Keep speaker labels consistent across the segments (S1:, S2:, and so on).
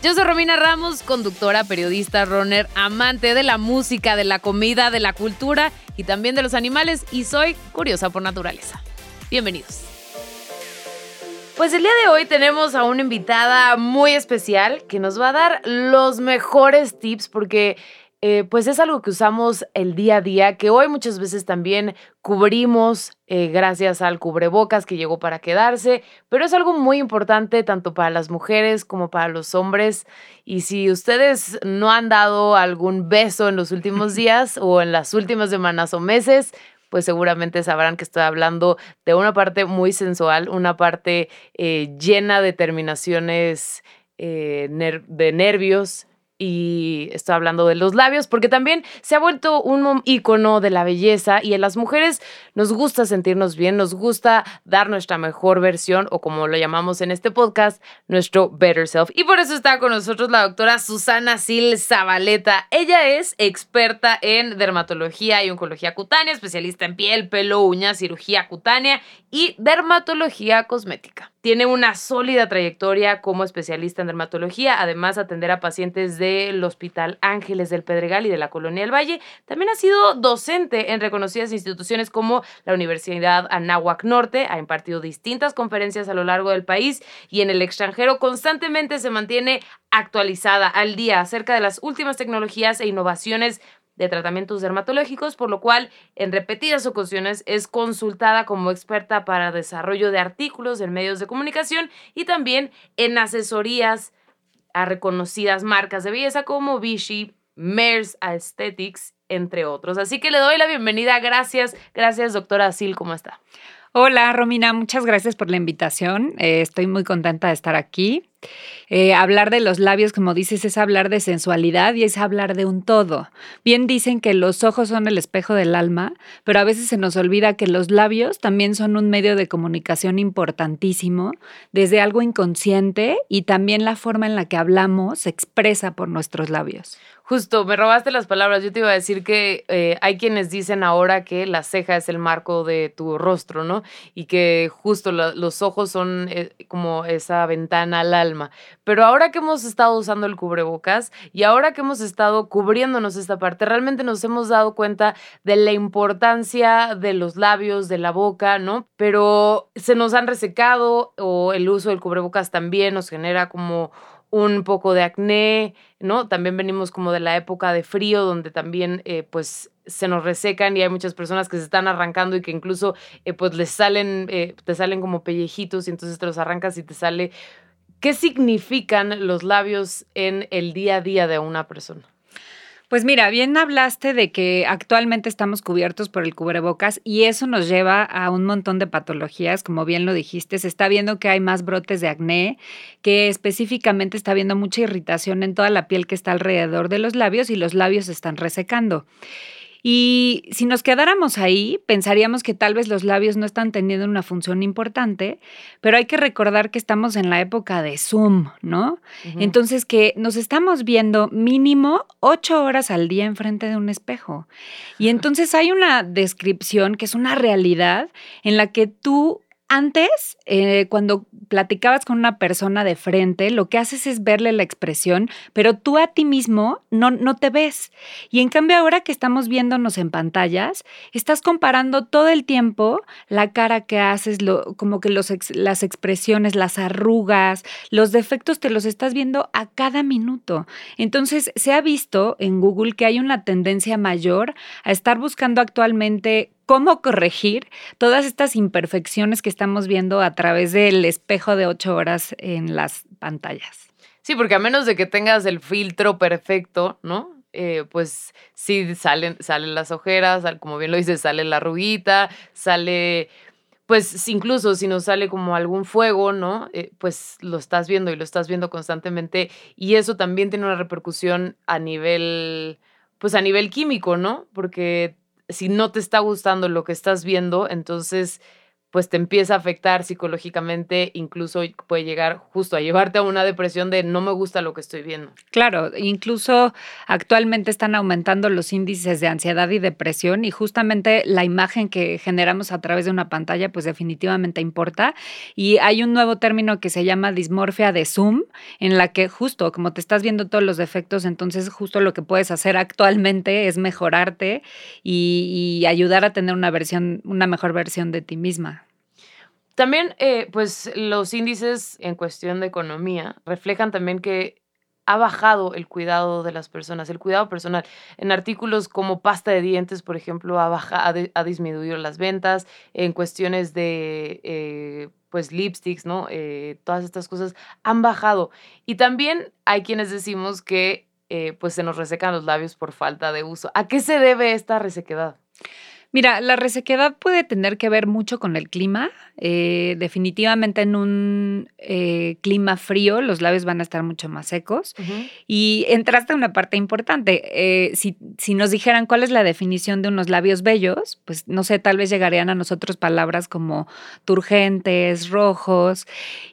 S1: Yo soy Romina Ramos, conductora, periodista, runner, amante de la música, de la comida, de la cultura y también de los animales y soy curiosa por naturaleza. Bienvenidos. Pues el día de hoy tenemos a una invitada muy especial que nos va a dar los mejores tips porque eh, pues es algo que usamos el día a día, que hoy muchas veces también cubrimos eh, gracias al cubrebocas que llegó para quedarse, pero es algo muy importante tanto para las mujeres como para los hombres. Y si ustedes no han dado algún beso en los últimos días o en las últimas semanas o meses, pues seguramente sabrán que estoy hablando de una parte muy sensual, una parte eh, llena de terminaciones de nervios, y estoy hablando de los labios porque también se ha vuelto un icono de la belleza y en las mujeres nos gusta sentirnos bien, nos gusta dar nuestra mejor versión o como lo llamamos en este podcast, nuestro better self. Y por eso está con nosotros la doctora Susana Sil Zabaleta. Ella es experta en dermatología y oncología cutánea, especialista en piel, pelo, uñas, cirugía cutánea y dermatología cosmética. Tiene una sólida trayectoria como especialista en dermatología, además atender a pacientes del Hospital Ángeles del Pedregal y de la Colonia del Valle. También ha sido docente en reconocidas instituciones como la Universidad Anáhuac Norte, ha impartido distintas conferencias a lo largo del país y en el extranjero constantemente se mantiene actualizada al día acerca de las últimas tecnologías e innovaciones de tratamientos dermatológicos, por lo cual en repetidas ocasiones es consultada como experta para desarrollo de artículos en medios de comunicación y también en asesorías a reconocidas marcas de belleza como Vichy, Mers Aesthetics, entre otros. Así que le doy la bienvenida. Gracias, gracias doctora Asil, ¿cómo está?
S2: Hola Romina, muchas gracias por la invitación. Eh, estoy muy contenta de estar aquí. Eh, hablar de los labios, como dices, es hablar de sensualidad y es hablar de un todo. Bien dicen que los ojos son el espejo del alma, pero a veces se nos olvida que los labios también son un medio de comunicación importantísimo, desde algo inconsciente y también la forma en la que hablamos se expresa por nuestros labios.
S1: Justo, me robaste las palabras. Yo te iba a decir que eh, hay quienes dicen ahora que la ceja es el marco de tu rostro, ¿no? Y que justo los ojos son eh, como esa ventana al alma. Pero ahora que hemos estado usando el cubrebocas y ahora que hemos estado cubriéndonos esta parte, realmente nos hemos dado cuenta de la importancia de los labios, de la boca, ¿no? Pero se nos han resecado o el uso del cubrebocas también nos genera como un poco de acné, ¿no? También venimos como de la época de frío, donde también eh, pues se nos resecan y hay muchas personas que se están arrancando y que incluso eh, pues les salen, eh, te salen como pellejitos y entonces te los arrancas y te sale... ¿Qué significan los labios en el día a día de una persona?
S2: Pues mira, bien hablaste de que actualmente estamos cubiertos por el cubrebocas y eso nos lleva a un montón de patologías, como bien lo dijiste, se está viendo que hay más brotes de acné, que específicamente está habiendo mucha irritación en toda la piel que está alrededor de los labios y los labios se están resecando. Y si nos quedáramos ahí, pensaríamos que tal vez los labios no están teniendo una función importante, pero hay que recordar que estamos en la época de Zoom, ¿no? Entonces que nos estamos viendo mínimo ocho horas al día enfrente de un espejo. Y entonces hay una descripción que es una realidad en la que tú antes, eh, cuando platicabas con una persona de frente, lo que haces es verle la expresión, pero tú a ti mismo no, no te ves. Y en cambio ahora que estamos viéndonos en pantallas, estás comparando todo el tiempo la cara que haces, como que los, las expresiones, las arrugas, los defectos te los estás viendo a cada minuto. Entonces se ha visto en Google que hay una tendencia mayor a estar buscando actualmente cómo corregir todas estas imperfecciones que estamos viendo a través del espejo de ocho horas en las pantallas.
S1: Sí, porque a menos de que tengas el filtro perfecto, ¿no? Eh, pues sí salen, salen las ojeras, como bien lo dices, sale la ruguita, sale, pues incluso si nos sale como algún fuego, ¿no? Eh, pues lo estás viendo y lo estás viendo constantemente y eso también tiene una repercusión a nivel pues a nivel químico, ¿no? Porque si no te está gustando lo que estás viendo, entonces pues te empieza a afectar psicológicamente, incluso puede llegar justo a llevarte a una depresión de no me gusta lo que estoy viendo.
S2: Claro, incluso actualmente están aumentando los índices de ansiedad y depresión y justamente la imagen que generamos a través de una pantalla pues definitivamente importa y hay un nuevo término que se llama dismorfia de Zoom en la que justo como te estás viendo todos los defectos, entonces justo lo que puedes hacer actualmente es mejorarte y, y ayudar a tener una versión, una mejor versión de ti misma.
S1: También, eh, pues los índices en cuestión de economía reflejan también que ha bajado el cuidado de las personas, el cuidado personal. En artículos como pasta de dientes, por ejemplo, ha, disminuido las ventas. En cuestiones de, eh, pues, lipsticks, ¿no? Eh, todas estas cosas han bajado. Y también hay quienes decimos que, pues, se nos resecan los labios por falta de uso. ¿A qué se debe esta resequedad?
S2: Mira, la resequedad puede tener que ver mucho con el clima. Eh, definitivamente en un eh, clima frío los labios van a estar mucho más secos. Y entraste a una parte importante. Eh, si, si, nos dijeran cuál es la definición de unos labios bellos, pues no sé, tal vez llegarían a nosotros palabras como turgentes, rojos.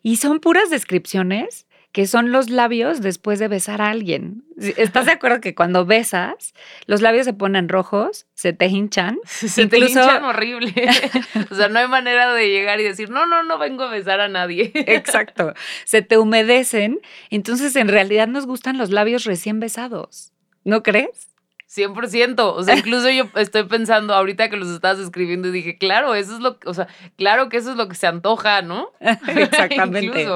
S2: Y son puras descripciones que son los labios después de besar a alguien. ¿Estás de acuerdo que cuando besas, los labios se ponen rojos, se te hinchan?
S1: Se te hinchan horrible. o sea, no hay manera de llegar y decir, no, no, no vengo a besar a nadie.
S2: Exacto. Se te humedecen. Entonces, en realidad nos gustan los labios recién besados. ¿No crees?
S1: 100%. O sea, incluso yo estoy pensando ahorita que los estabas escribiendo y dije, claro, eso es lo que, o sea, claro que eso es lo que se antoja, ¿no?
S2: Exactamente.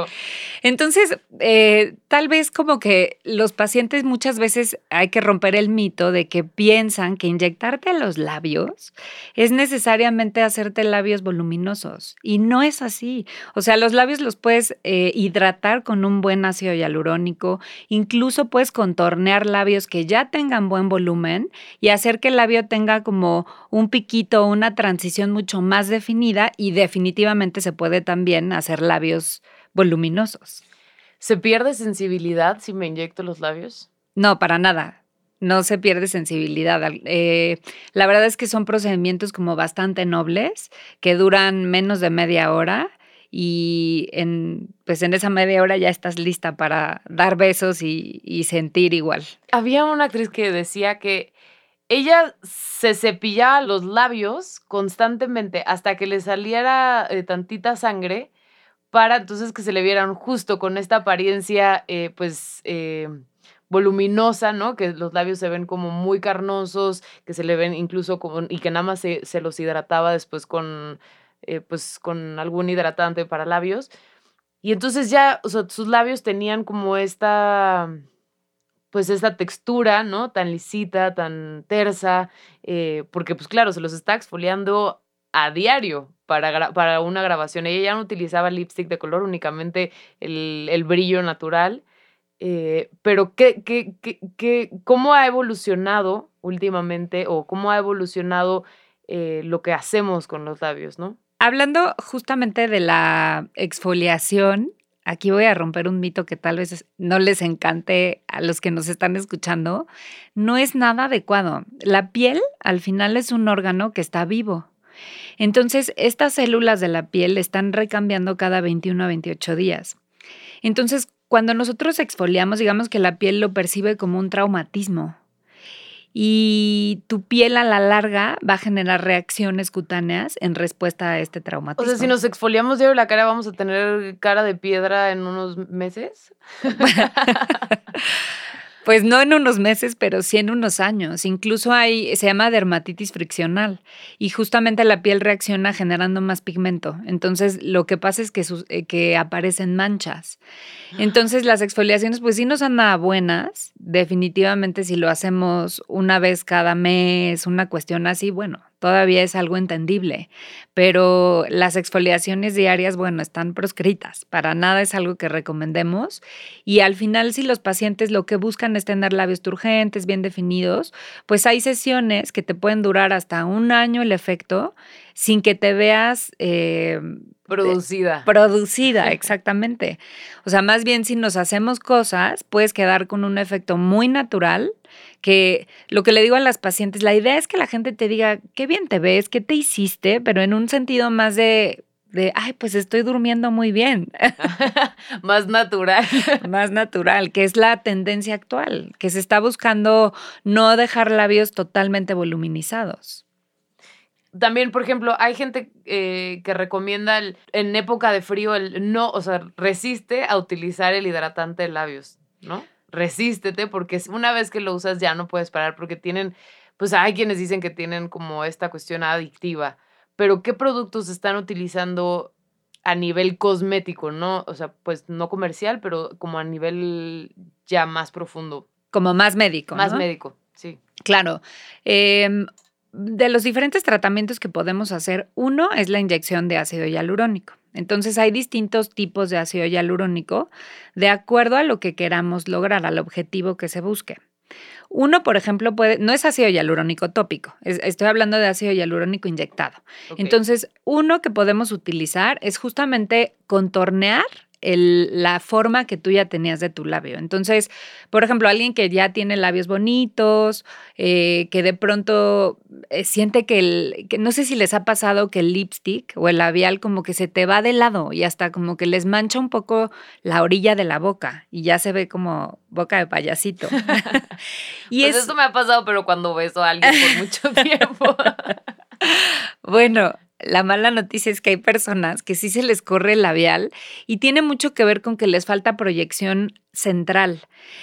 S2: Entonces, eh, tal vez como que los pacientes muchas veces hay que romper el mito de que piensan que inyectarte los labios es necesariamente hacerte labios voluminosos. Y no es así. O sea, los labios los puedes eh, hidratar con un buen ácido hialurónico. Incluso puedes contornear labios que ya tengan buen volumen y hacer que el labio tenga como un piquito, una transición mucho más definida y definitivamente se puede también hacer labios voluminosos.
S1: ¿Se pierde sensibilidad si me inyecto los labios?
S2: No, para nada. No se pierde sensibilidad. Eh, la verdad es que son procedimientos como bastante nobles, que duran menos de media hora y en, pues en esa media hora ya estás lista para dar besos y, sentir igual.
S1: Había una actriz que decía que ella se cepillaba los labios constantemente hasta que le saliera eh, tantita sangre para entonces que se le vieran justo con esta apariencia, eh, pues, eh, voluminosa, ¿no? Que los labios se ven como muy carnosos, que se le ven incluso como, y que nada más se, los hidrataba después con, eh, pues, con algún hidratante para labios. Y entonces ya, sus labios tenían como esta, pues, esta textura, ¿no? Tan lisita, tan tersa, porque, pues, claro, se los está exfoliando a diario para, para una grabación. Ella ya no utilizaba lipstick de color, únicamente el, brillo natural. Eh, pero ¿qué, qué, qué, cómo ha evolucionado últimamente o cómo ha evolucionado eh, lo que hacemos con los labios, ¿no?
S2: Hablando justamente de la exfoliación, aquí voy a romper un mito que tal vez no les encante a los que nos están escuchando. No es nada adecuado. La piel al final es un órgano que está vivo. Entonces, estas células de la piel están recambiando cada 21 a 28 días. Entonces, cuando nosotros exfoliamos, digamos que la piel lo percibe como un traumatismo. Y tu piel a la larga va a generar reacciones cutáneas en respuesta a este traumatismo.
S1: O sea, si nos exfoliamos diario la cara, ¿vamos a tener cara de piedra en unos meses?
S2: Pues no en unos meses, pero sí en unos años. Incluso hay, se llama dermatitis friccional y justamente la piel reacciona generando más pigmento. Entonces lo que pasa es que, eh, que aparecen manchas. Entonces las exfoliaciones pues sí no son nada buenas. Definitivamente si lo hacemos una vez cada mes, una cuestión así, bueno, todavía es algo entendible, pero las exfoliaciones diarias, bueno, están proscritas, para nada es algo que recomendemos y al final si los pacientes lo que buscan es tener labios turgentes, bien definidos, pues hay sesiones que te pueden durar hasta un año el efecto sin que te veas... Eh,
S1: producida.
S2: producida, exactamente. O sea, más bien si nos hacemos cosas, puedes quedar con un efecto muy natural que lo que le digo a las pacientes, la idea es que la gente te diga, qué bien te ves, qué te hiciste, pero en un sentido más de, de, ay, pues estoy durmiendo muy bien.
S1: Más natural.
S2: Más natural, que es la tendencia actual, que se está buscando no dejar labios totalmente voluminizados.
S1: También, por ejemplo, hay gente eh, que recomienda en época de frío el no, o sea, resiste a utilizar el hidratante de labios, ¿no? Resístete porque una vez que lo usas ya no puedes parar porque tienen, pues hay quienes dicen que tienen como esta cuestión adictiva pero ¿qué productos están utilizando a nivel cosmético, no? O sea, pues no comercial, pero como a nivel ya más profundo.
S2: Como más médico.
S1: Más médico, sí.
S2: Claro. Em, de los diferentes tratamientos que podemos hacer, uno es la inyección de ácido hialurónico. Entonces hay distintos tipos de ácido hialurónico de acuerdo a lo que queramos lograr, al objetivo que se busque. Uno, por ejemplo, puede, no es ácido hialurónico tópico, estoy hablando de ácido hialurónico inyectado. Entonces, uno que podemos utilizar es justamente contornear la forma que tú ya tenías de tu labio. Entonces, por ejemplo, alguien que ya tiene labios bonitos, eh, que de pronto eh, siente que el, que no sé si les ha pasado que el lipstick o el labial como que se te va de lado y hasta como que les mancha un poco la orilla de la boca y ya se ve como boca de payasito.
S1: y pues esto me ha pasado, pero cuando beso a alguien por mucho tiempo.
S2: bueno, la mala noticia es que hay personas que sí se les corre el labial y tiene mucho que ver con que les falta proyección central.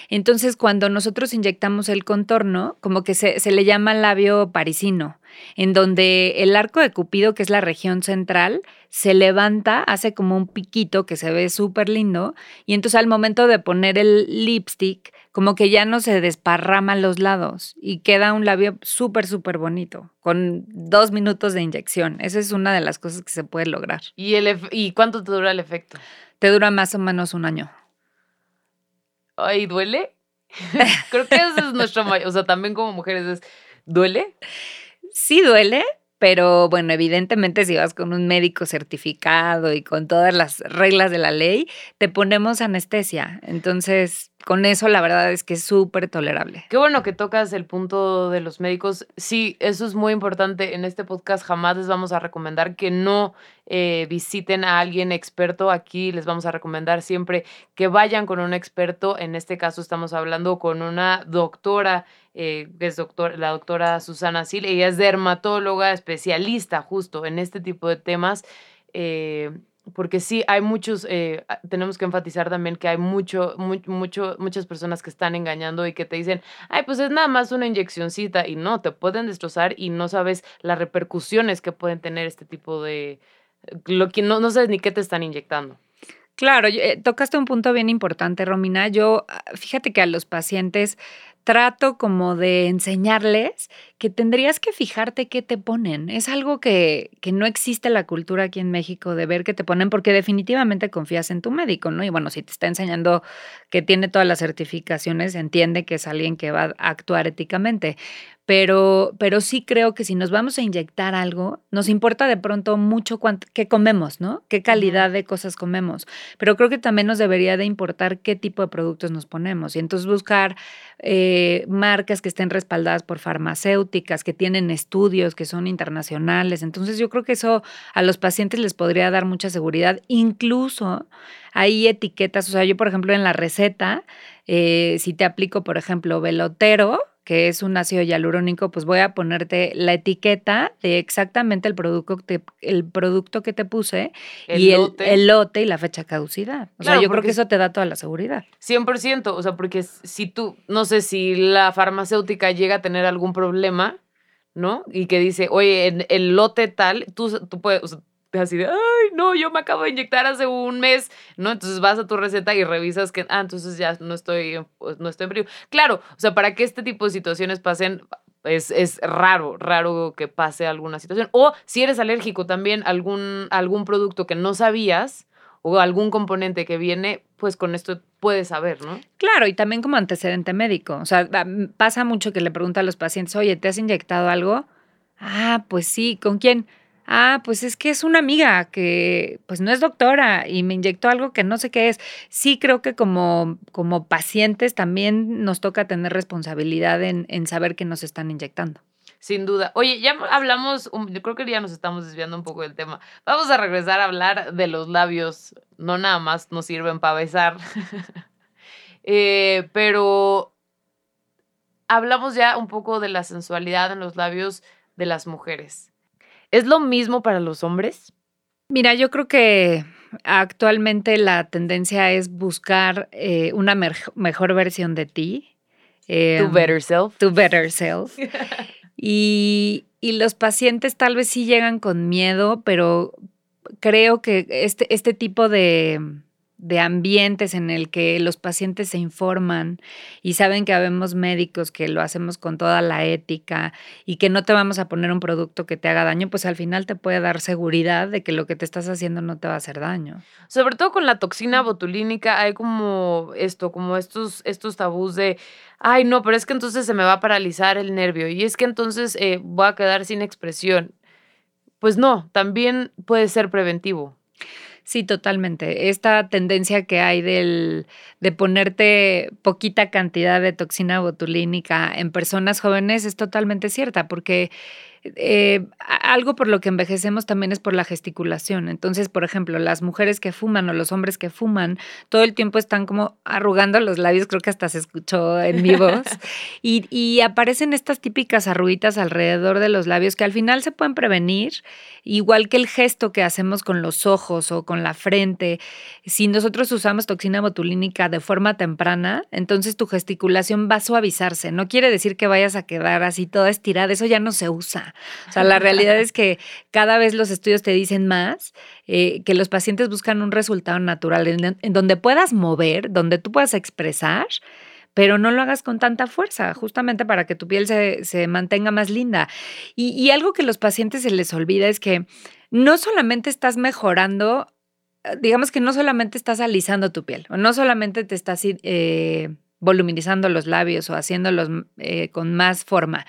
S2: Entonces, cuando nosotros inyectamos el contorno, como que se, se, le llama labio parisino, en donde el arco de Cupido, que es la región central, se levanta, hace como un piquito que se ve súper lindo, y entonces al momento de poner el lipstick, como que ya no se desparraman los lados y queda un labio súper, súper bonito, con dos minutos de inyección. Esa es una de las cosas que se puede lograr.
S1: ¿Y, el ¿Y cuánto te dura el efecto?
S2: Te dura más o menos un año.
S1: Ay, ¿duele? Creo que ese es nuestro mayor, o sea, también como mujeres es, ¿duele?
S2: Sí duele, pero bueno, evidentemente si vas con un médico certificado y con todas las reglas de la ley, te ponemos anestesia. Entonces, con eso la verdad es que es súper tolerable.
S1: Qué bueno que tocas el punto de los médicos. Sí, eso es muy importante. En este podcast jamás les vamos a recomendar que no eh, visiten a alguien experto. Aquí les vamos a recomendar siempre que vayan con un experto. En este caso estamos hablando con una doctora, eh, es doctor, la doctora Susana Sil. Ella es dermatóloga, especialista justo en este tipo de temas. Eh, porque sí, hay muchos, eh, tenemos que enfatizar también que hay mucho, mucho, muchas personas que están engañando y que te dicen, ay, pues es nada más una inyeccióncita y no, te pueden destrozar y no sabes las repercusiones que pueden tener este tipo de, lo que no, no sabes ni qué te están inyectando.
S2: Claro, eh, tocaste un punto bien importante, Romina. Yo, ah, fíjate que a los pacientes trato como de enseñarles que tendrías que fijarte qué te ponen. Es algo que, que, no existe la cultura aquí en México de ver qué te ponen porque definitivamente confías en tu médico, ¿no? Y bueno, si te está enseñando que tiene todas las certificaciones, entiende que es alguien que va a actuar éticamente pero, pero sí creo que si nos vamos a inyectar algo, nos importa de pronto mucho qué comemos, ¿no? Qué calidad de cosas comemos. Pero creo que también nos debería de importar qué tipo de productos nos ponemos. Y entonces buscar eh, marcas que estén respaldadas por que tienen estudios, que son internacionales. Entonces yo creo que eso a los pacientes les podría dar mucha seguridad. Incluso hay etiquetas, o sea, yo por ejemplo en la receta, eh, si te aplico, por ejemplo, velotero, que es un ácido hialurónico, pues voy a ponerte la etiqueta de exactamente el producto, el producto que te puse y El, lote y la fecha caducidad. O sea, yo creo que eso te da toda la seguridad.
S1: 100%, o sea, porque si tú, no sé si la farmacéutica llega a tener algún problema, ¿no? Y que dice, oye, el lote tal, tú, tú puedes, así de, ay, no, yo me acabo de inyectar hace un mes, ¿no? Entonces vas a tu receta y revisas que, ah, entonces ya no estoy, pues, no estoy en peligro. Claro, o sea, para que este tipo de situaciones pasen, es, es, raro, raro que pase alguna situación. O si eres alérgico también algún, algún producto que no sabías o algún componente que viene, pues con esto puedes saber, ¿no?
S2: Claro, y también como antecedente médico. O sea, pasa mucho que le pregunta a los pacientes, oye, ¿te has inyectado algo? Ah, pues sí, ¿con quién? Ah, pues es que es una amiga que pues no es doctora y me inyectó algo que no sé qué es. Sí creo que como, como pacientes también nos toca tener responsabilidad en, en saber que nos están inyectando.
S1: Sin duda. Oye, ya hablamos, yo creo que ya nos estamos desviando un poco del tema. Vamos a regresar a hablar de los labios. No nada más nos sirven para besar. Eh, pero hablamos ya un poco de la sensualidad en los labios de las mujeres. ¿Es lo mismo para los hombres?
S2: Mira, yo creo que actualmente la tendencia es buscar eh, una mejor versión de ti.
S1: tu better self.
S2: Tu better self. y, y los pacientes tal vez sí llegan con miedo, pero creo que este, este tipo de, de ambientes en el que los pacientes se informan y saben que habemos médicos que lo hacemos con toda la ética y que no te vamos a poner un producto que te haga daño, pues al final te puede dar seguridad de que lo que te estás haciendo no te va a hacer daño.
S1: Sobre todo con la toxina botulínica hay como esto, como estos, estos tabús de, ay no, pero es que entonces se me va a paralizar el nervio y es que entonces eh, voy a quedar sin expresión. Pues no, también puede ser preventivo.
S2: Sí, totalmente. Esta tendencia que hay del, de ponerte poquita cantidad de toxina botulínica en personas jóvenes es totalmente cierta, porque eh, algo por lo que envejecemos también es por la gesticulación. Entonces, por ejemplo, las mujeres que fuman o los hombres que fuman, todo el tiempo están como arrugando los labios, creo que hasta se escuchó en mi voz, y, y aparecen estas típicas arruguitas alrededor de los labios que al final se pueden prevenir, igual que el gesto que hacemos con los ojos o con la frente. Si nosotros usamos toxina botulínica de forma temprana, entonces tu gesticulación va a suavizarse. No quiere decir que vayas a quedar así toda estirada, eso ya no se usa. O sea, la realidad es que cada vez los estudios te dicen más eh, que los pacientes buscan un resultado natural en, donde puedas mover, donde tú puedas expresar pero no lo hagas con tanta fuerza, justamente para que tu piel se, mantenga más linda. Y, y, algo que a los pacientes se les olvida es que no solamente estás mejorando, eh, digamos que no solamente estás alisando tu piel, o no solamente te estás eh, voluminizando los labios o haciéndolos con más forma,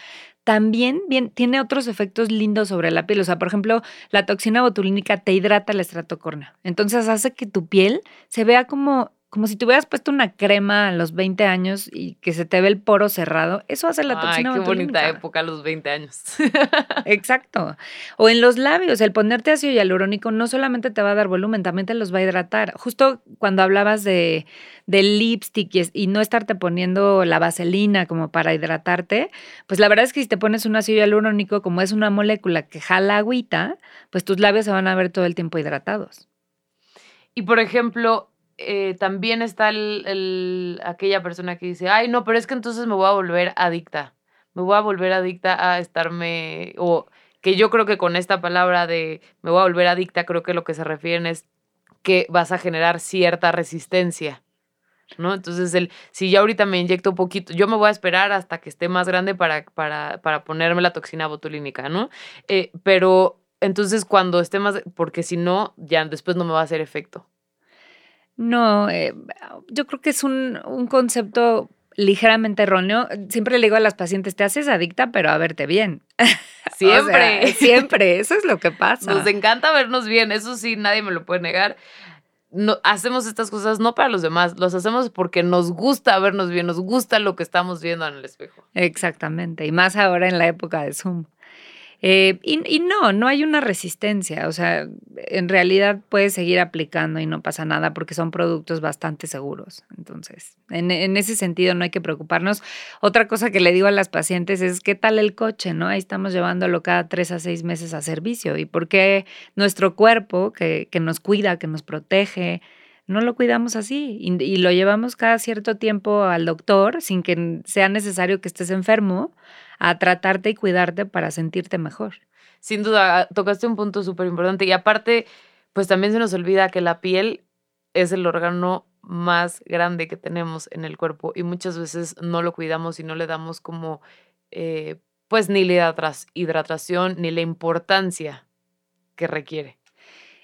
S2: también bien, tiene otros efectos lindos sobre la piel. O sea, por ejemplo, la toxina botulínica te hidrata la estratocorna. Entonces hace que tu piel se vea como como si te hubieras puesto una crema a los 20 años y que se te ve el poro cerrado. Eso hace la toxina
S1: Ay, qué bonita época a los 20 años.
S2: Exacto. O en los labios, el ponerte ácido hialurónico no solamente te va a dar volumen, también te los va a hidratar. Justo cuando hablabas de, del lipstick y, y no estarte poniendo la vaselina como para hidratarte, pues la verdad es que si te pones un ácido hialurónico, como es una molécula que jala agüita, pues tus labios se van a ver todo el tiempo hidratados.
S1: Y por ejemplo, eh, también está el, aquella persona que dice, ay, no, pero es que entonces me voy a volver adicta. Me voy a volver adicta a estarme, o que yo creo que con esta palabra de me voy a volver adicta, creo que lo que se refieren es que vas a generar cierta resistencia. ¿No? Entonces, el, si ya ahorita me inyecto un poquito, yo me voy a esperar hasta que esté más grande para, para, para ponerme la toxina botulínica, ¿no? Eh, pero entonces cuando esté más, porque si no, ya después no me va a hacer efecto.
S2: No, eh, yo creo que es un, concepto ligeramente erróneo. Siempre le digo a las pacientes, te haces adicta, pero a verte bien.
S1: Siempre.
S2: siempre, eso es lo que pasa.
S1: Nos encanta vernos bien, eso sí, nadie me lo puede negar. No, hacemos estas cosas no para los demás, los hacemos porque nos gusta vernos bien, nos gusta lo que estamos viendo en el espejo.
S2: Exactamente, y más ahora en la época de Zoom. Eh, y, no, no hay una resistencia, o sea, en realidad puedes seguir aplicando y no pasa nada porque son productos bastante seguros. Entonces, en, ese sentido no hay que preocuparnos. Otra cosa que le digo a las pacientes es, ¿qué tal el coche? ¿no? Ahí estamos llevándolo cada tres a seis meses a servicio. ¿Y por qué nuestro cuerpo, que, que nos cuida, que nos protege, no lo cuidamos así y, y, lo llevamos cada cierto tiempo al doctor sin que sea necesario que estés enfermo a tratarte y cuidarte para sentirte mejor.
S1: Sin duda, tocaste un punto súper importante y aparte, pues también se nos olvida que la piel es el órgano más grande que tenemos en el cuerpo y muchas veces no lo cuidamos y no le damos como, eh, pues ni la hidratación ni la importancia que requiere.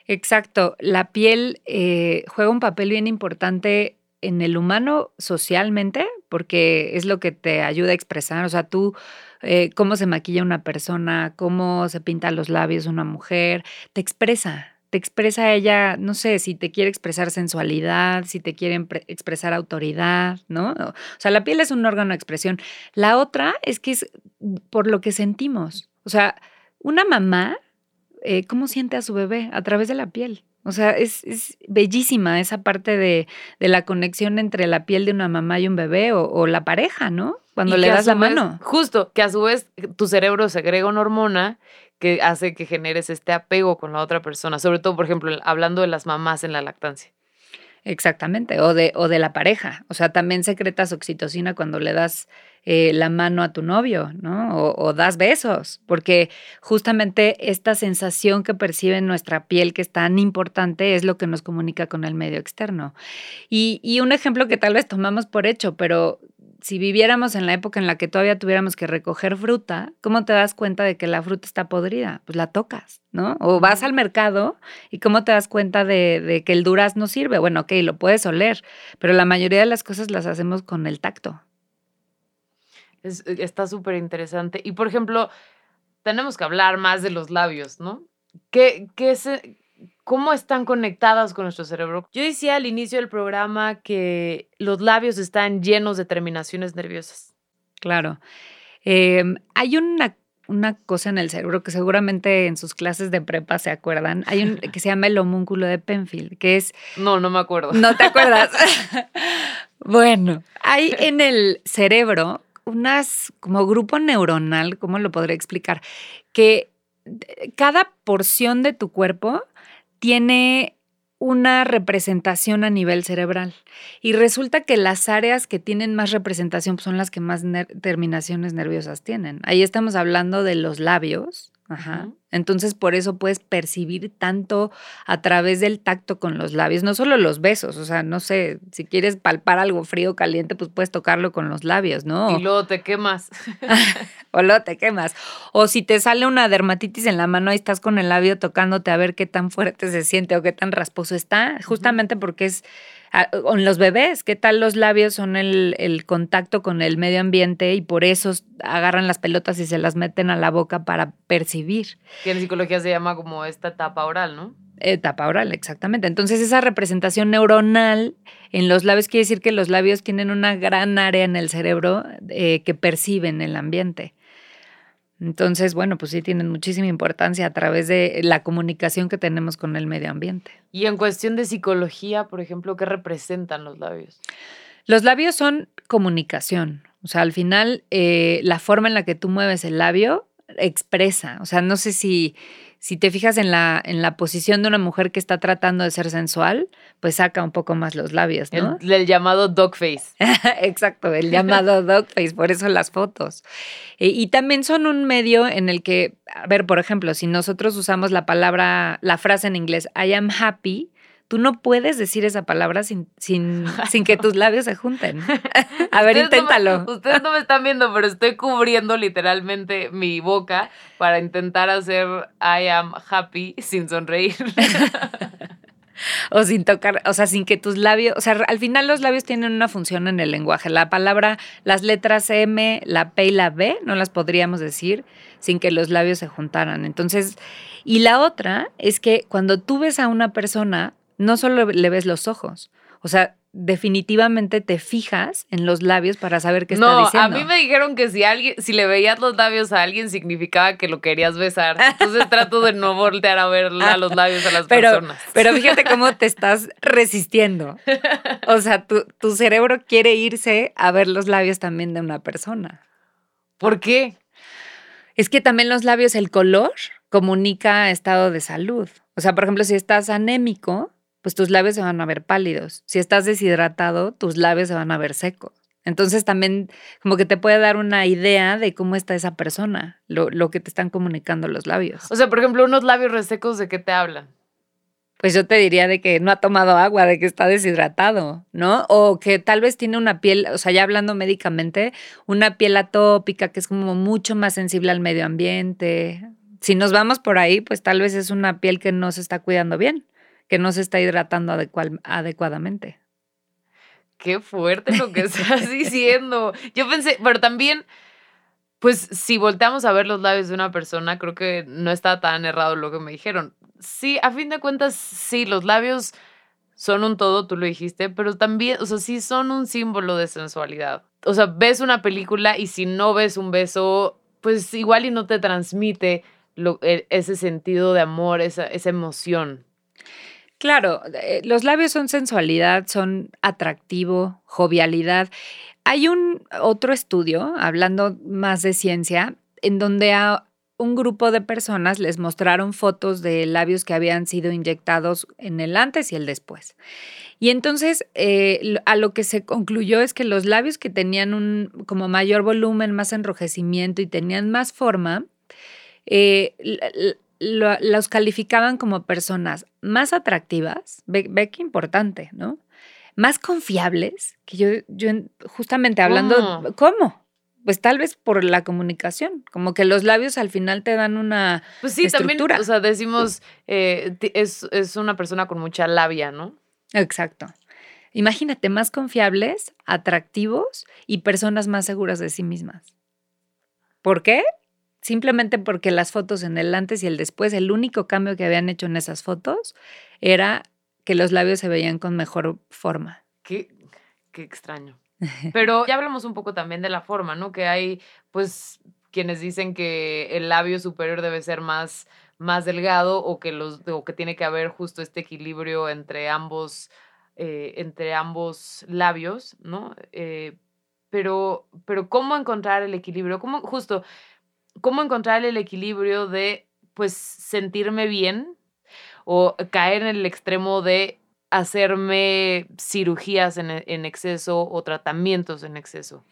S2: Exacto, la piel eh, juega un papel bien importante en el humano socialmente, porque es lo que te ayuda a expresar. O sea, tú, eh, cómo se maquilla una persona, cómo se pinta los labios una mujer, te expresa. Te expresa ella, no sé, si te quiere expresar sensualidad, si te quiere expresar autoridad, ¿no? O sea, la piel es un órgano de expresión. La otra es que es por lo que sentimos. O sea, una mamá, eh, ¿cómo siente a su bebé? A través de la piel. O sea, es, bellísima esa parte de, la conexión entre la piel de una mamá y un bebé o, la pareja, ¿no? Cuando le das la mano.
S1: Justo, que a su vez tu cerebro segrega una hormona que hace que generes este apego con la otra persona, sobre todo, por ejemplo, hablando de las mamás en la lactancia.
S2: Exactamente, o de, o de la pareja. O sea, también secretas oxitocina cuando le das eh, la mano a tu novio, ¿no? O, das besos, porque justamente esta sensación que percibe nuestra piel que es tan importante es lo que nos comunica con el medio externo. Y, y un ejemplo que tal vez tomamos por hecho, pero si viviéramos en la época en la que todavía tuviéramos que recoger fruta, ¿cómo te das cuenta de que la fruta está podrida? Pues la tocas, ¿no? O vas al mercado y ¿cómo te das cuenta de, que el durazno sirve? Bueno, ok, lo puedes oler, pero la mayoría de las cosas las hacemos con el tacto.
S1: está súper interesante. Y por ejemplo, tenemos que hablar más de los labios, ¿no? ¿Qué, qué, se, cómo están conectadas con nuestro cerebro. Yo decía al inicio del programa que los labios están llenos de terminaciones nerviosas.
S2: Claro. Em, hay una, una, cosa en el cerebro que seguramente en sus clases de prepa se acuerdan. Hay un que se llama el homúnculo de Penfield, que es...
S1: No, no me acuerdo.
S2: ¿No te acuerdas? bueno, hay en el cerebro unas como grupo neuronal, ¿cómo lo podré explicar? Que cada porción de tu cuerpo tiene una representación a nivel cerebral. Y resulta que las áreas que tienen más representación son las que más terminaciones nerviosas tienen. Ahí estamos hablando de los labios, Ajá. Entonces, por eso puedes percibir tanto a través del tacto con los labios, no solo los besos, o sea, no sé, si quieres palpar algo frío o caliente, pues puedes tocarlo con los labios, ¿no?
S1: Y luego te quemas.
S2: o luego te quemas. O si te sale una dermatitis en la mano, ahí estás con el labio tocándote a ver qué tan fuerte se siente o qué tan rasposo está, justamente porque es con los bebés, ¿qué tal los labios son el, contacto con el medio ambiente y por eso agarran las pelotas y se las meten a la boca para percibir?
S1: Que en psicología se llama como esta etapa oral, ¿no?
S2: Etapa oral, exactamente. Entonces esa representación neuronal en los labios quiere decir que los labios tienen una gran área en el cerebro eh, que perciben el ambiente. Entonces, bueno, pues sí tienen muchísima importancia a través de la comunicación que tenemos con el medio ambiente.
S1: Y en cuestión de psicología, por ejemplo, ¿qué representan los labios?
S2: Los labios son comunicación. O sea, al final, eh, la forma en la que tú mueves el labio expresa. O sea, no sé si si te fijas en la, en la posición de una mujer que está tratando de ser sensual, pues saca un poco más los labios, ¿no?
S1: El, llamado dog face.
S2: Exacto, el llamado dog face, por eso las fotos. Eh, y también son un medio en el que, a ver, por ejemplo, si nosotros usamos la palabra, la frase en inglés, I am happy, Tú no puedes decir esa palabra sin, sin, sin que tus labios se junten. A ver, inténtalo.
S1: ustedes no me están viendo, pero estoy cubriendo literalmente mi boca para intentar hacer I am happy sin sonreír.
S2: o sin tocar, o sea, sin que tus labios, o sea, al final los labios tienen una función en el lenguaje. La palabra, las letras M, la P y la B, no las podríamos decir sin que los labios se juntaran. Entonces, y la otra es que cuando tú ves a una persona, no solo le ves los ojos, o sea, definitivamente te fijas en los labios para saber qué está diciendo.
S1: No, a mí me dijeron que si alguien, si le veías los labios a alguien significaba que lo querías besar. Entonces trato de no voltear a ver a los labios a las personas.
S2: Pero fíjate cómo te estás resistiendo. O sea, tu, tu cerebro quiere irse a ver los labios también de una persona.
S1: ¿Por qué?
S2: Es que también los labios, el color comunica estado de salud. O sea, por ejemplo, si estás anémico, pues tus labios se van a ver pálidos. Si estás deshidratado, tus labios se van a ver secos. Entonces también como que te puede dar una idea de cómo está esa persona, lo, que te están comunicando los labios.
S1: O sea, por ejemplo, unos labios resecos, ¿de qué te hablan?
S2: Pues yo te diría de que no ha tomado agua, de que está deshidratado, ¿no? O que tal vez tiene una piel, o sea, ya hablando médicamente, una piel atópica que es como mucho más sensible al medio ambiente. Si nos vamos por ahí, pues tal vez es una piel que no se está cuidando bien que no se está hidratando adecuadamente.
S1: Qué fuerte lo que estás diciendo. Yo pensé, pero también, pues si volteamos a ver los labios de una persona, creo que no está tan errado lo que me dijeron. Sí, a fin de cuentas, sí, los labios son un todo, tú lo dijiste, pero también, o sea, sí son un símbolo de sensualidad. O sea, ves una película y si no ves un beso, pues igual y no te transmite lo, e, ese sentido de amor, esa, esa emoción.
S2: Claro, eh, los labios son sensualidad, son atractivo, jovialidad. Hay un otro estudio, hablando más de ciencia, en donde a un grupo de personas les mostraron fotos de labios que habían sido inyectados en el antes y el después. Y entonces eh, a lo que se concluyó es que los labios que tenían un como mayor volumen, más enrojecimiento y tenían más forma, eh, los calificaban como personas más atractivas, ve, qué importante, ¿no? Más confiables, que yo, yo justamente hablando, ¿cómo? Pues tal vez por la comunicación, como que los labios al final te dan una
S1: Pues sí, también, o sea, decimos, eh, es, es una persona con mucha labia, ¿no?
S2: Exacto. Imagínate, más confiables, atractivos y personas más seguras de sí mismas. ¿Por qué? Simplemente porque las fotos en el antes y el después, el único cambio que habían hecho en esas fotos era que los labios se veían con mejor forma.
S1: Qué, qué extraño. Pero ya hablamos un poco también de la forma, ¿no? Que hay, pues, quienes dicen que el labio superior debe ser más, más delgado o que, los, o que tiene que haber justo este equilibrio entre ambos, eh, entre ambos labios, ¿no? Eh, pero, pero ¿cómo encontrar el equilibrio? ¿Cómo, justo, cómo encontrar el equilibrio de, pues, sentirme bien o caer en el extremo de hacerme cirugías en, en, exceso o tratamientos en exceso.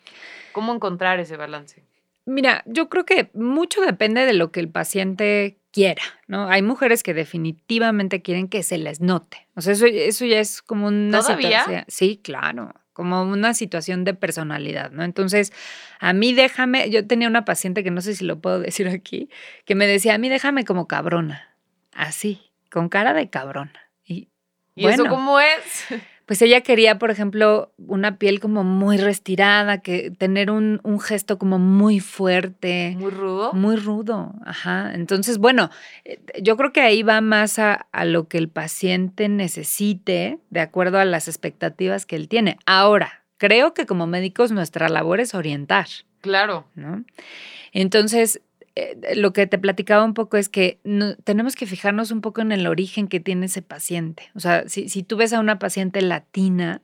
S1: ¿Cómo encontrar ese balance?
S2: Mira, yo creo que mucho depende de lo que el paciente quiera, ¿no? Hay mujeres que definitivamente quieren que se les note. O sea, eso, eso ya es como una
S1: ¿Todavía?
S2: Sí, claro como una situación de personalidad, ¿no? Entonces, a mí déjame, yo tenía una paciente que no sé si lo puedo decir aquí, que me decía, a mí déjame como cabrona, así, con cara de cabrona.
S1: ¿Y, ¿Y eso cómo es?
S2: pues ella quería, por ejemplo, una piel como muy restirada, que tener un, gesto como muy fuerte.
S1: Muy rudo.
S2: Muy rudo, ajá. Entonces, bueno, eh, yo creo que ahí va más a, a lo que el paciente necesite, de acuerdo a las expectativas que él tiene. Ahora, creo que como médicos nuestra labor es orientar.
S1: Claro.
S2: ¿no? Entonces, eh, lo que te platicaba un poco es que tenemos que fijarnos un poco en el origen que tiene ese paciente. O sea, si, si tú ves a una paciente latina,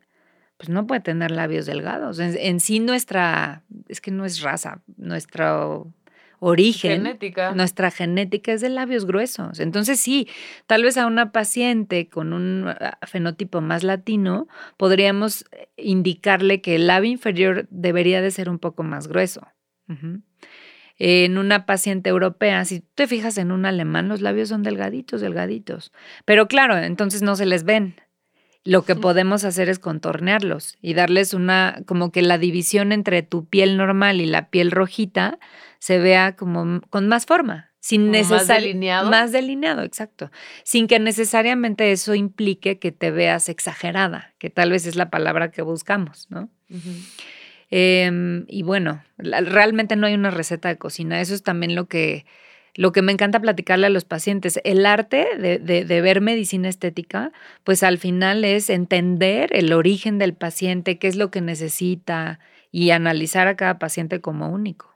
S2: pues no puede tener labios delgados. En, sí nuestra, es que no es raza, nuestro origen,
S1: genética.
S2: nuestra genética es de labios gruesos. Entonces sí, tal vez a una paciente con un ah, fenotipo más latino podríamos eh, indicarle que el labio inferior debería de ser un poco más grueso en una paciente europea, si tú te fijas en un alemán, los labios son delgaditos, delgaditos. Pero claro, entonces no se les ven. Lo que podemos hacer es contornearlos y darles una, como que la división entre tu piel normal y la piel rojita se vea como con más forma. Sin
S1: más delineado.
S2: Más delineado, exacto. Sin que necesariamente eso implique que te veas exagerada, que tal vez es la palabra que buscamos, ¿no? Em, y bueno, realmente no hay una receta de cocina. Eso es también lo que, lo que me encanta platicarle a los pacientes. El arte de, de, ver medicina estética, pues al final es entender el origen del paciente, qué es lo que necesita y analizar a cada paciente como único.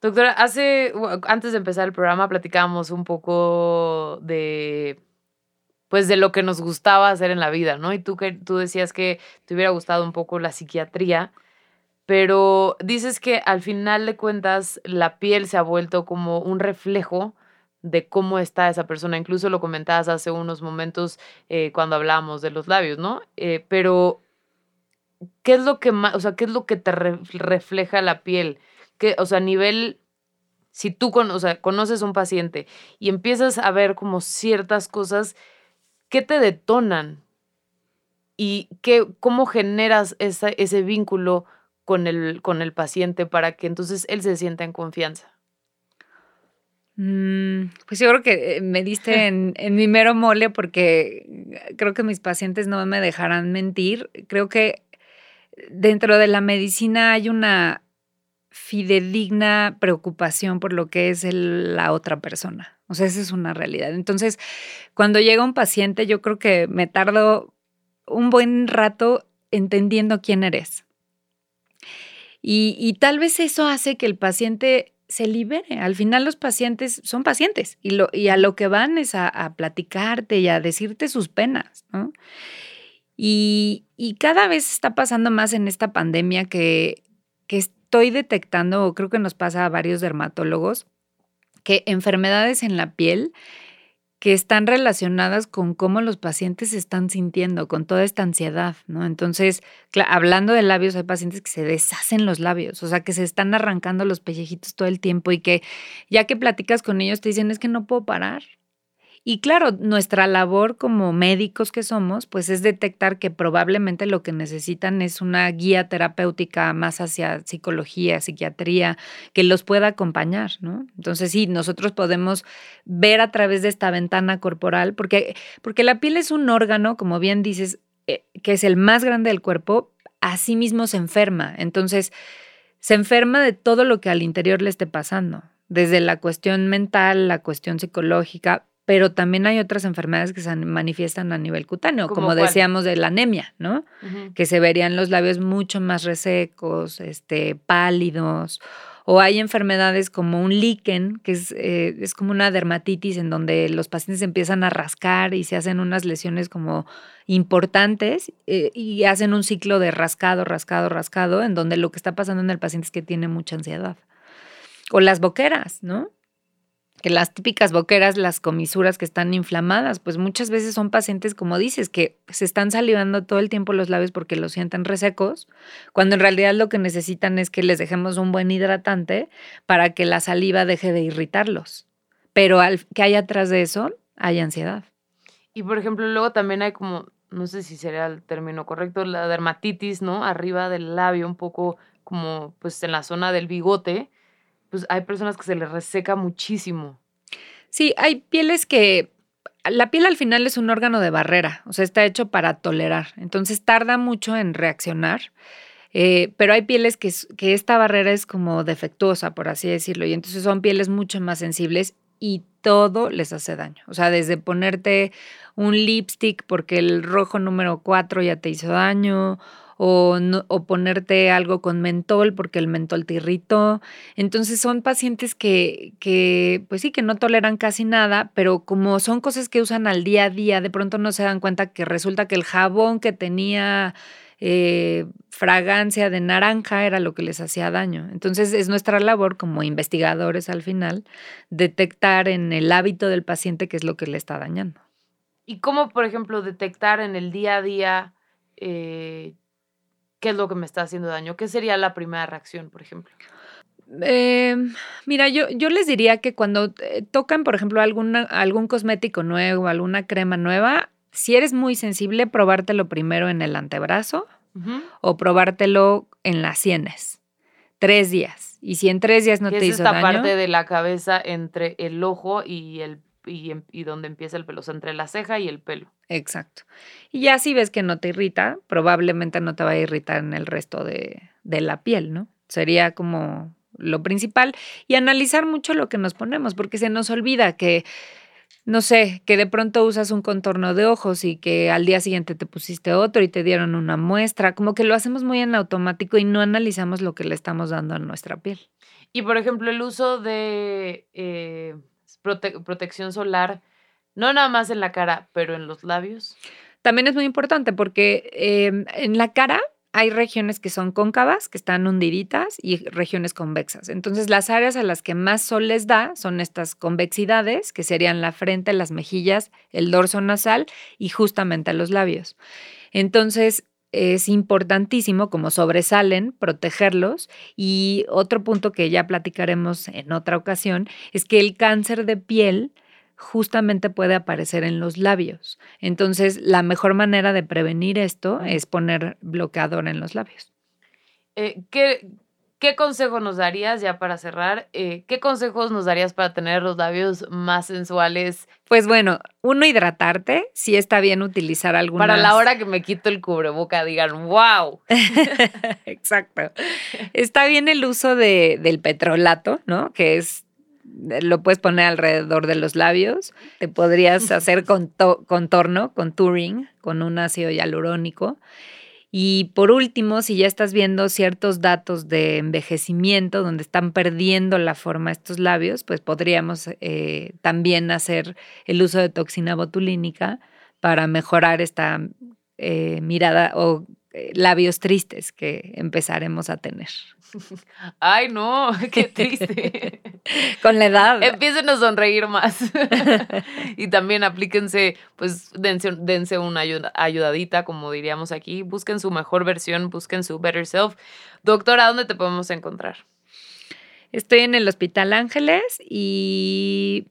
S1: Doctora, hace, antes de empezar el programa platicábamos un poco de pues de lo que nos gustaba hacer en la vida, ¿no? Y tú que tú decías que te hubiera gustado un poco la psiquiatría pero dices que al final de cuentas la piel se ha vuelto como un reflejo de cómo está esa persona. Incluso lo comentabas hace unos momentos eh, cuando hablábamos de los labios, ¿no? Eh, pero, ¿qué es lo que más, o sea, qué es lo que te refleja la piel? ¿Qué, o sea, a nivel, si tú con, o sea, conoces un paciente y empiezas a ver como ciertas cosas, ¿qué te detonan? ¿Y qué, cómo generas ese vínculo con el, con el paciente para que entonces él se sienta en confianza?
S2: Mm, pues yo creo que eh, me diste en, en, mi mero mole porque creo que mis pacientes no me dejarán mentir. Creo que dentro de la medicina hay una fidedigna preocupación por lo que es la otra persona. O sea, esa es una realidad. Entonces, cuando llega un paciente, yo creo que me tardo un buen rato entendiendo quién eres. Y, tal vez eso hace que el paciente se libere. Al final los pacientes son pacientes y, y a lo que van es a, platicarte y a decirte sus penas. Y, cada vez está pasando más en esta pandemia que, que estoy detectando, o creo que nos pasa a varios dermatólogos, que enfermedades en la piel que están relacionadas con cómo los pacientes se están sintiendo, con toda esta ansiedad, ¿no? Entonces, hablando de labios, hay pacientes que se deshacen los labios, o sea, que se están arrancando los pellejitos todo el tiempo y que ya que platicas con ellos te dicen, es que no puedo parar, y claro, nuestra labor como médicos que somos, pues es detectar que probablemente lo que necesitan es una guía terapéutica más hacia psicología, psiquiatría, que los pueda acompañar, ¿no? Entonces sí, nosotros podemos ver a través de esta ventana corporal, porque, porque la piel es un órgano, como bien dices, eh, que es el más grande del cuerpo, así mismo se enferma. Entonces, se enferma de todo lo que al interior le esté pasando desde la cuestión mental, la cuestión psicológica, pero también hay otras enfermedades que se manifiestan a nivel cutáneo, como decíamos de la anemia, ¿no? Que se verían los labios mucho más resecos, este, pálidos, o hay enfermedades como un líquen, que es, eh, es como una dermatitis en donde los pacientes empiezan a rascar y se hacen unas lesiones como importantes eh, y hacen un ciclo de rascado, rascado, rascado, en donde lo que está pasando en el paciente es que tiene mucha ansiedad. O las boqueras, ¿no? Que las típicas boqueras, las comisuras que están inflamadas, pues muchas veces son pacientes, como dices, que se están salivando todo el tiempo los labios porque los sienten resecos, cuando en realidad lo que necesitan es que les dejemos un buen hidratante para que la saliva deje de irritarlos. Pero al que hay atrás de eso, hay ansiedad.
S1: Y por ejemplo, luego también hay como, no sé si sería el término correcto, la dermatitis, ¿no? Arriba del labio, un poco como pues en la zona del bigote pues hay personas que se les reseca muchísimo.
S2: Sí, hay pieles que la piel al final es un órgano de barrera, o sea, está hecho para tolerar, entonces tarda mucho en reaccionar, eh, pero hay pieles que, que esta barrera es como defectuosa, por así decirlo, y entonces son pieles mucho más sensibles y todo les hace daño. O sea, desde ponerte un lipstick porque el rojo número 4 ya te hizo daño, o, o, ponerte algo con mentol porque el mentol te irritó. Entonces son pacientes que, que, pues sí, que no toleran casi nada, pero como son cosas que usan al día a día, de pronto no se dan cuenta que resulta que el jabón que tenía eh, fragancia de naranja era lo que les hacía daño. Entonces es nuestra labor como investigadores al final detectar en el hábito del paciente qué es lo que le está dañando.
S1: ¿Y cómo, por ejemplo, detectar en el día a día eh, qué es lo que me está haciendo daño? ¿Qué sería la primera reacción, por ejemplo?
S2: Em, mira, yo, yo les diría que cuando eh, tocan, por ejemplo, alguna, algún cosmético nuevo, alguna crema nueva, si eres muy sensible, probártelo primero en el antebrazo o probártelo en las sienes. Tres días. Y si en tres días no te hizo
S1: esta parte de la cabeza entre el ojo y el Em, y, donde empieza el pelo, o sea, entre la ceja y el pelo.
S2: Exacto. Y ya si ves que no te irrita, probablemente no te va a irritar en el resto de, de la piel, ¿no? Sería como lo principal. Y analizar mucho lo que nos ponemos, porque se nos olvida que no sé, que de pronto usas un contorno de ojos y que al día siguiente te pusiste otro y te dieron una muestra, como que lo hacemos muy en automático y no analizamos lo que le estamos dando a nuestra piel.
S1: Y por ejemplo, el uso de eh, protección solar, no nada más en la cara, pero en los labios.
S2: También es muy importante porque em, en la cara hay regiones que son cóncavas, que están hundiditas, y regiones convexas. Entonces, las áreas a las que más sol les da son estas convexidades, que serían la frente, las mejillas, el dorso nasal y justamente los labios. Entonces, es importantísimo, como sobresalen, protegerlos. Y otro punto que ya platicaremos en otra ocasión es que el cáncer de piel justamente puede aparecer en los labios. Entonces, la mejor manera de prevenir esto es poner bloqueador en los labios.
S1: Eh, ¿qué, ¿qué consejo nos darías ya para cerrar? Eh, ¿Qué consejos nos darías para tener los labios más sensuales?
S2: Pues bueno, uno, hidratarte, si está bien utilizar algunas...
S1: Para la hora que me quito el cubreboca, digan, wow.
S2: Exacto. Está bien el uso de, del petrolato, ¿no? Que es lo puedes poner alrededor de los labios. Te podrías hacer contorno, contouring, con un ácido hialurónico. Y por último, si ya estás viendo ciertos datos de envejecimiento donde están perdiendo la forma estos labios, pues podríamos eh, también hacer el uso de toxina botulínica para mejorar esta eh, mirada o labios tristes que empezaremos a tener.
S1: Ay, no, qué triste.
S2: Con la edad.
S1: Empiecen a sonreír más. y también aplíquense, pues dense, una ayudadita, como diríamos aquí. Busquen su mejor versión, busquen su better self. Doctora, ¿dónde te podemos encontrar?
S2: Estoy en el Hospital Ángeles y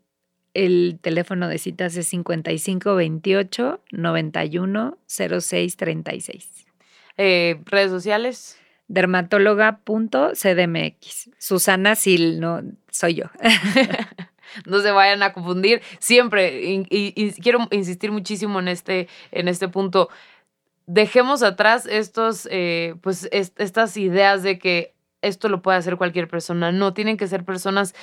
S2: el teléfono de citas es 5528 91 06 36.
S1: Redes sociales
S2: dermatóloga.cdmx. Susana Sil, no soy yo.
S1: no se vayan a confundir. Siempre, y, quiero insistir muchísimo en este, en este punto. Dejemos atrás estos, eh, pues, estas ideas de que esto lo puede hacer cualquier persona. No, tienen que ser personas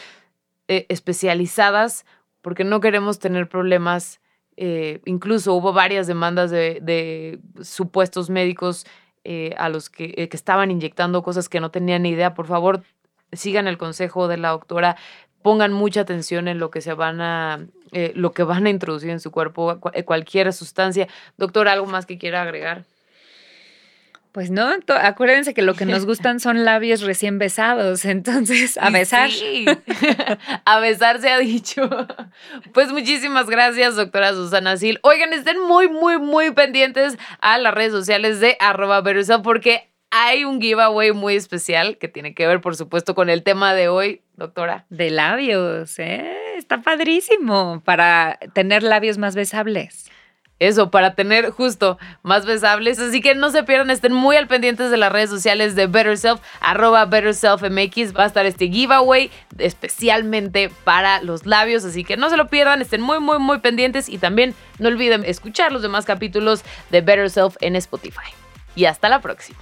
S1: eh, especializadas porque no queremos tener problemas. Eh, incluso hubo varias demandas de, de supuestos médicos eh, a los que, eh, que, estaban inyectando cosas que no tenían ni idea, por favor, sigan el consejo de la doctora, pongan mucha atención en lo que se van a, eh, lo que van a introducir en su cuerpo, cualquier sustancia. Doctora, ¿algo más que quiera agregar?
S2: Pues no, acuérdense que lo que nos gustan son labios recién besados, entonces a besar.
S1: Sí. a besar se ha dicho. Pues muchísimas gracias, doctora Susana Sil. Oigan, estén muy, muy, muy pendientes a las redes sociales de arroba porque hay un giveaway muy especial que tiene que ver, por supuesto, con el tema de hoy, doctora.
S2: De labios, ¿eh? Está padrísimo para tener labios más besables
S1: eso, para tener justo más besables. Así que no se pierdan, estén muy al pendientes de las redes sociales de Better Self, arroba Better Self MX. Va a estar este giveaway especialmente para los labios. Así que no se lo pierdan, estén muy, muy, muy pendientes. Y también no olviden escuchar los demás capítulos de Better Self en Spotify. Y hasta la próxima.